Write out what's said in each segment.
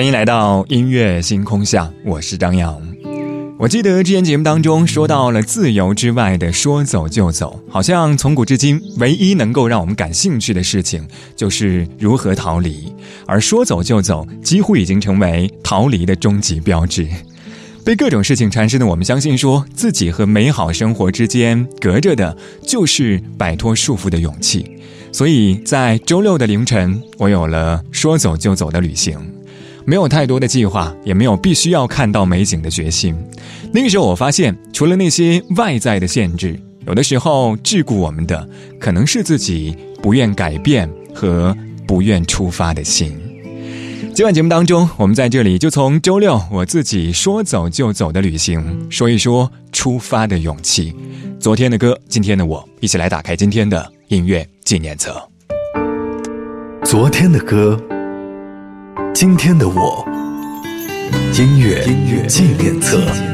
欢迎来到音乐星空下，我是张扬。我记得之前节目当中说到了自由之外的说走就走，好像从古至今唯一能够让我们感兴趣的事情就是如何逃离，而说走就走几乎已经成为逃离的终极标志。被各种事情缠身的我们，相信说自己和美好生活之间隔着的就是摆脱束缚的勇气。所以在周六的凌晨，我有了说走就走的旅行。没有太多的计划，也没有必须要看到美景的决心。那个时候，我发现，除了那些外在的限制，有的时候桎梏我们的，可能是自己不愿改变和不愿出发的心。今晚节目当中，我们在这里就从周六我自己说走就走的旅行，说一说出发的勇气。昨天的歌，今天的我，一起来打开今天的音乐纪念册。昨天的歌。今天的我，音乐纪念册。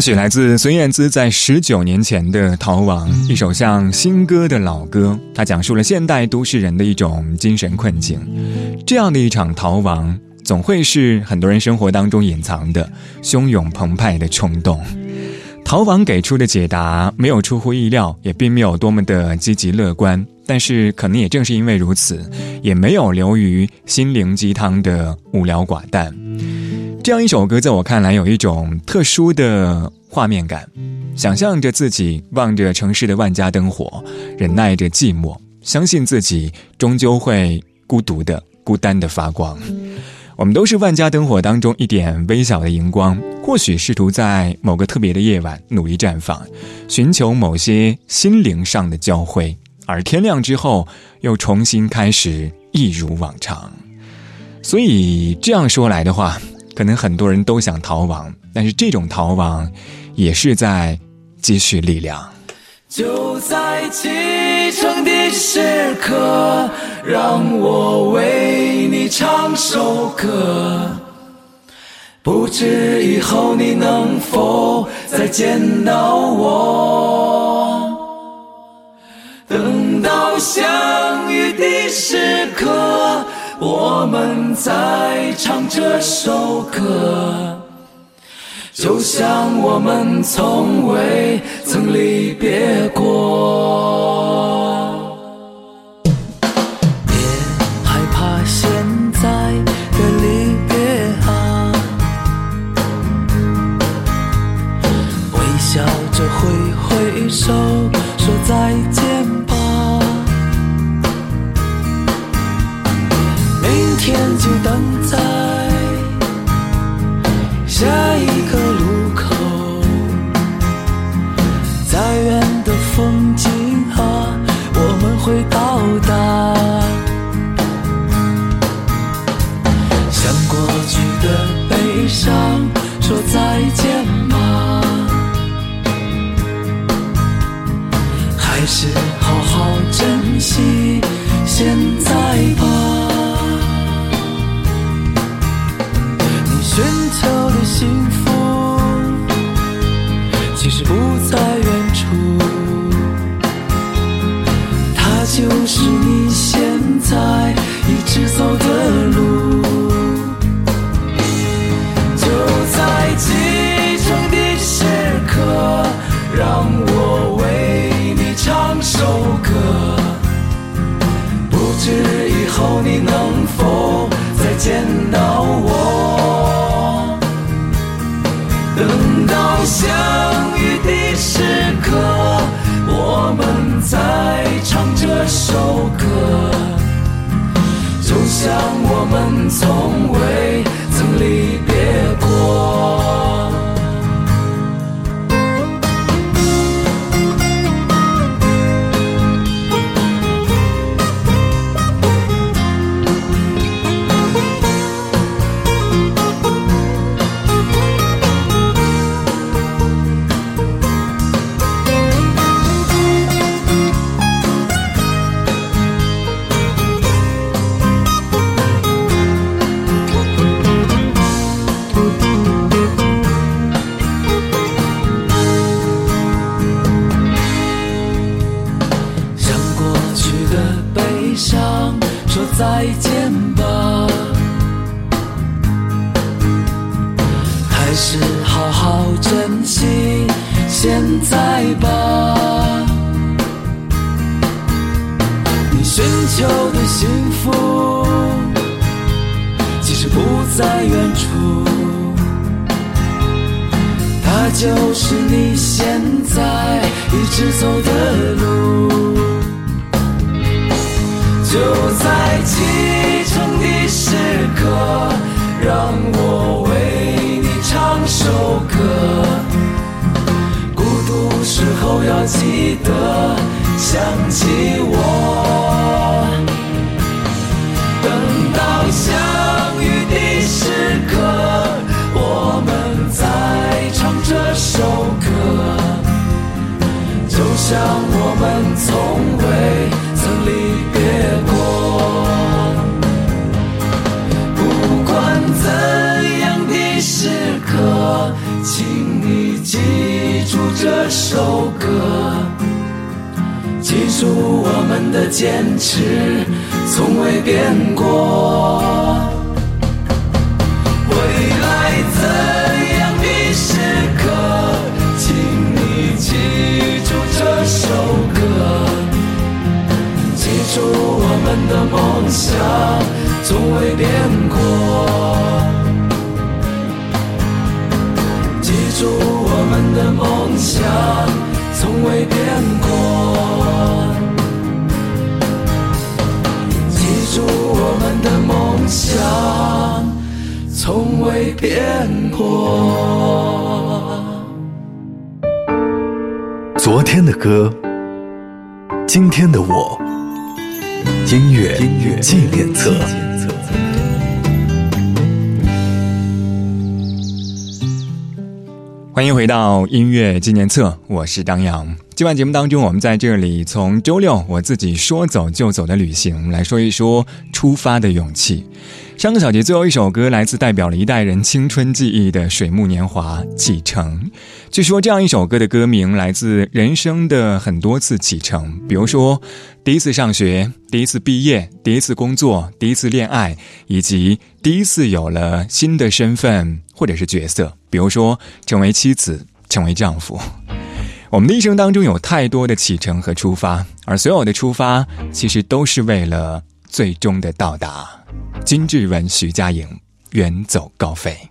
曲来自孙燕姿在十九年前的《逃亡》，一首像新歌的老歌。它讲述了现代都市人的一种精神困境。这样的一场逃亡，总会是很多人生活当中隐藏的汹涌澎湃的冲动。逃亡给出的解答没有出乎意料，也并没有多么的积极乐观。但是，可能也正是因为如此，也没有流于心灵鸡汤的无聊寡淡。这样一首歌，在我看来有一种特殊的画面感，想象着自己望着城市的万家灯火，忍耐着寂寞，相信自己终究会孤独的、孤单的发光。我们都是万家灯火当中一点微小的荧光，或许试图在某个特别的夜晚努力绽放，寻求某些心灵上的交汇，而天亮之后又重新开始，一如往常。所以这样说来的话。可能很多人都想逃亡，但是这种逃亡，也是在积蓄力量。就在启程的时刻，让我为你唱首歌。不知以后你能否再见到我？等到相遇的时刻。我们在唱这首歌，就像我们从未曾离别过。的幸福其实不在远处，它就是你现在一直走的路，就在启程的时刻，让我为你唱首歌。孤独时候要记得想起我，相遇的时刻。我们在唱这首歌，就像我们从未曾离别过。不管怎样的时刻，请你。记住这首歌，记住我们的坚持从未变过。未来怎样的时刻，请你记住这首歌，记住我们的梦想从未变过。记住我们的梦想从未变过，记住我们的梦想从未变过。昨天的歌，今天的我，音乐音乐纪念册。欢迎回到音乐纪念册，我是张扬。今晚节目当中，我们在这里从周六我自己说走就走的旅行来说一说出发的勇气。上个小节最后一首歌来自代表了一代人青春记忆的《水木年华》启程。据说这样一首歌的歌名来自人生的很多次启程，比如说第一次上学、第一次毕业、第一次工作、第一次恋爱，以及第一次有了新的身份或者是角色，比如说成为妻子、成为丈夫。我们的一生当中有太多的启程和出发，而所有的出发其实都是为了最终的到达。金志文、徐佳莹，远走高飞。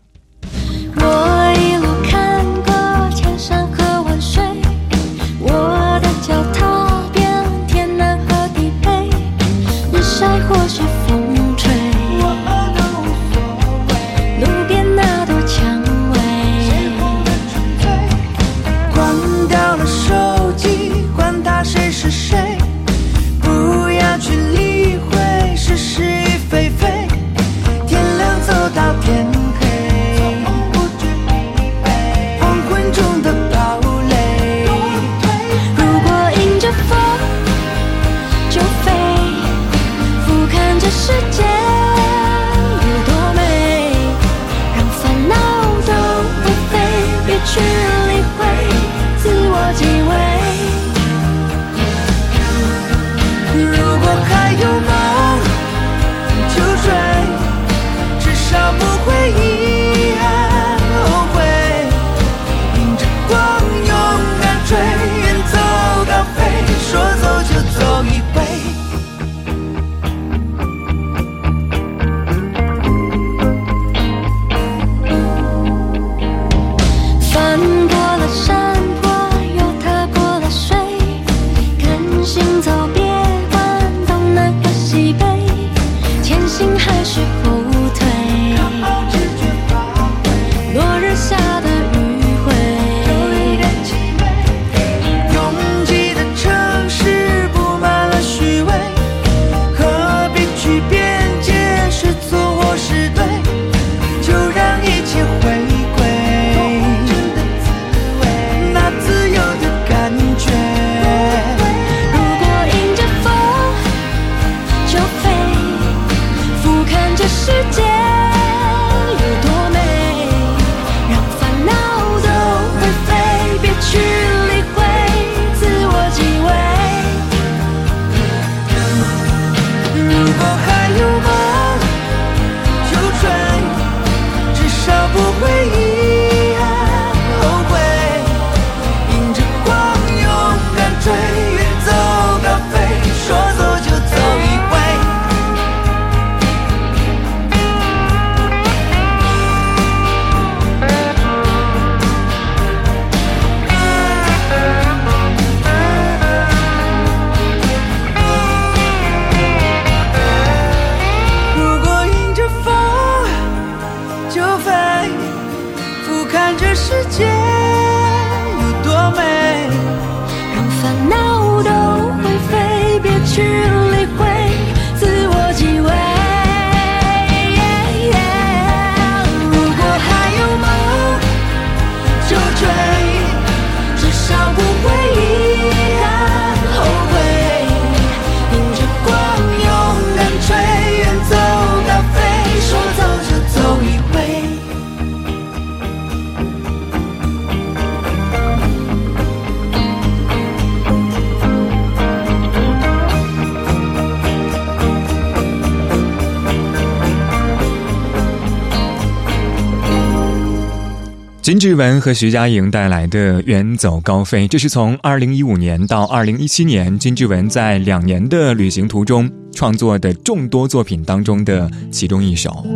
文和徐佳莹带来的《远走高飞》，这是从2015年到2017年金志文在两年的旅行途中创作的众多作品当中的其中一首。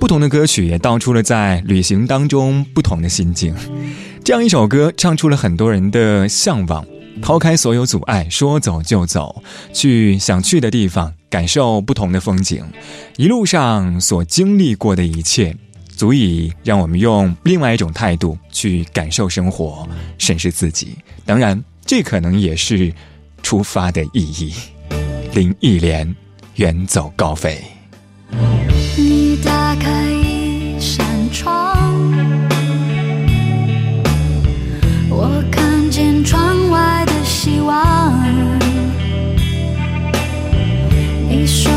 不同的歌曲也道出了在旅行当中不同的心境。这样一首歌，唱出了很多人的向往。抛开所有阻碍，说走就走，去想去的地方，感受不同的风景。一路上所经历过的一切，足以让我们用另外一种态度去感受生活，审视自己。当然，这可能也是出发的意义。林忆莲，远走高飞。你打开一扇窗，我看见窗外的希望。你说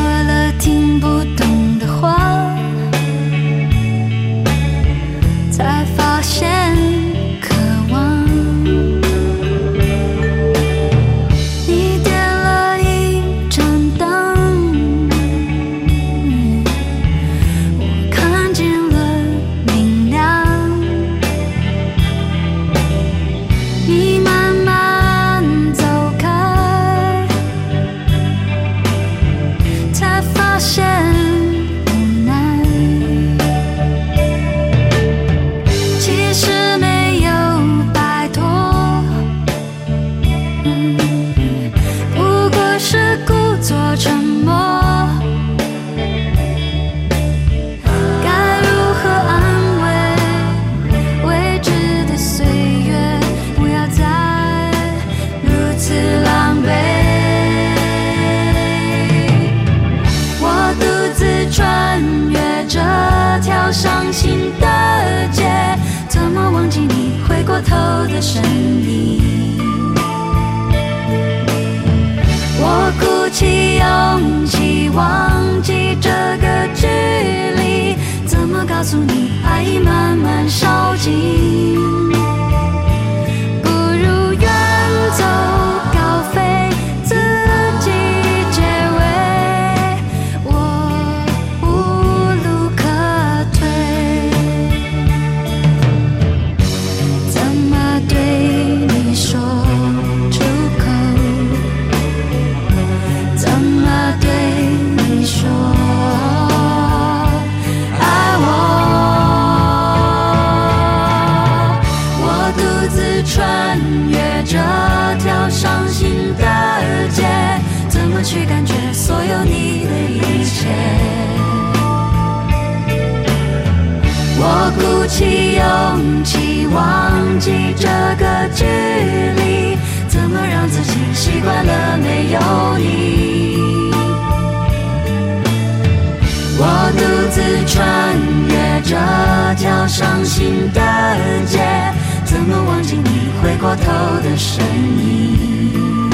怎么忘记你回过头的身影？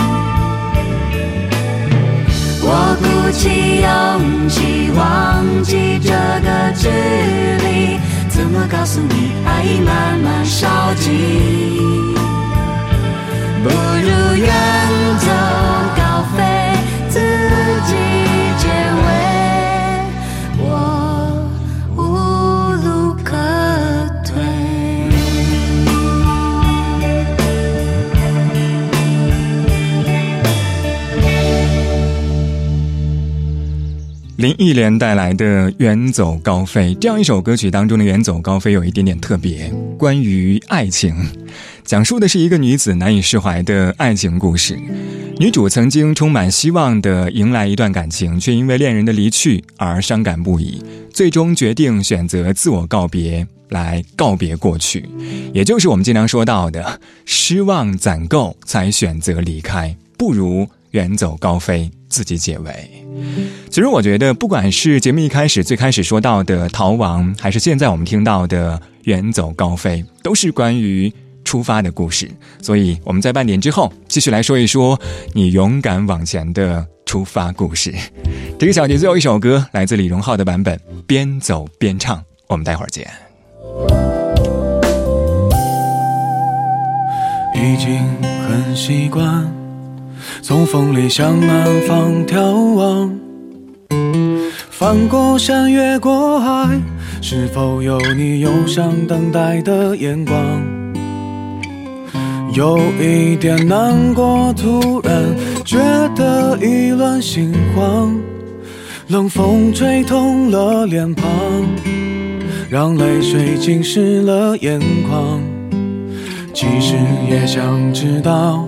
我鼓起勇气忘记这个距离，怎么告诉你爱已慢慢烧尽？不如远走高飞，林忆莲带来的《远走高飞》这样一首歌曲当中的“远走高飞”有一点点特别，关于爱情，讲述的是一个女子难以释怀的爱情故事。女主曾经充满希望的迎来一段感情，却因为恋人的离去而伤感不已，最终决定选择自我告别，来告别过去，也就是我们经常说到的失望攒够才选择离开，不如远走高飞，自己解围。其实我觉得，不管是节目一开始最开始说到的逃亡，还是现在我们听到的远走高飞，都是关于出发的故事。所以我们在半点之后继续来说一说你勇敢往前的出发故事。这个小节最后一首歌来自李荣浩的版本，边走边唱。我们待会儿见。已经很习惯从风里向南方眺望，翻过山，越过海，是否有你忧伤等待的眼光？有一点难过，突然觉得意乱心慌，冷风吹痛了脸庞，让泪水浸湿了眼眶。其实也想知道，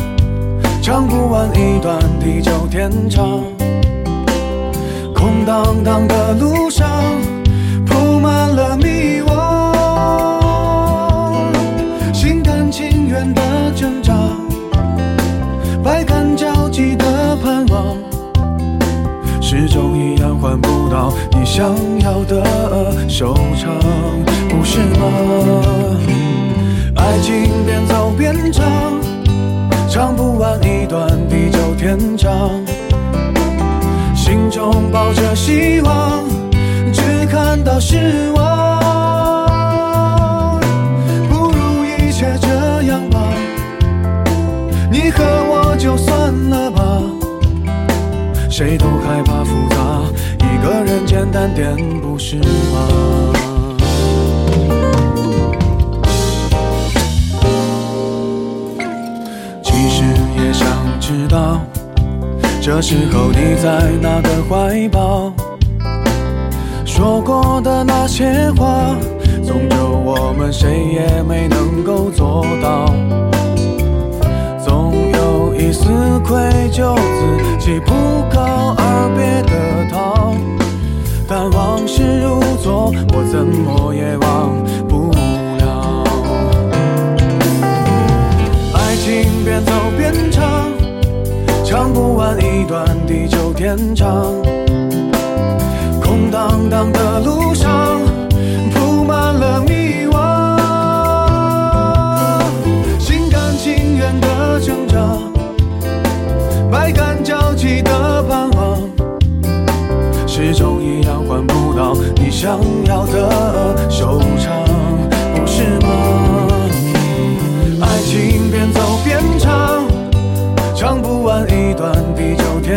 唱不完一段地久天长。空荡荡的路上，铺满了迷惘，心甘情愿的挣扎，百感交集的盼望，始终依然换不到你想要的收场，不是吗？爱情边走边唱，唱不完一段地久天长。心中抱着希望，只看到失望。时候你在哪个怀抱？说过的那些话，终究我们谁也没能够做到。总有一丝愧疚，自己不告而别的逃。但往事如昨，我怎么也忘天长，空荡荡的路上铺满了迷惘，心甘情愿的挣扎，百感交集的盼望，始终依然换不到你想要的收场。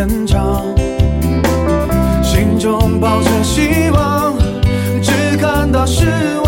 成长，心中抱着希望，只看到失望。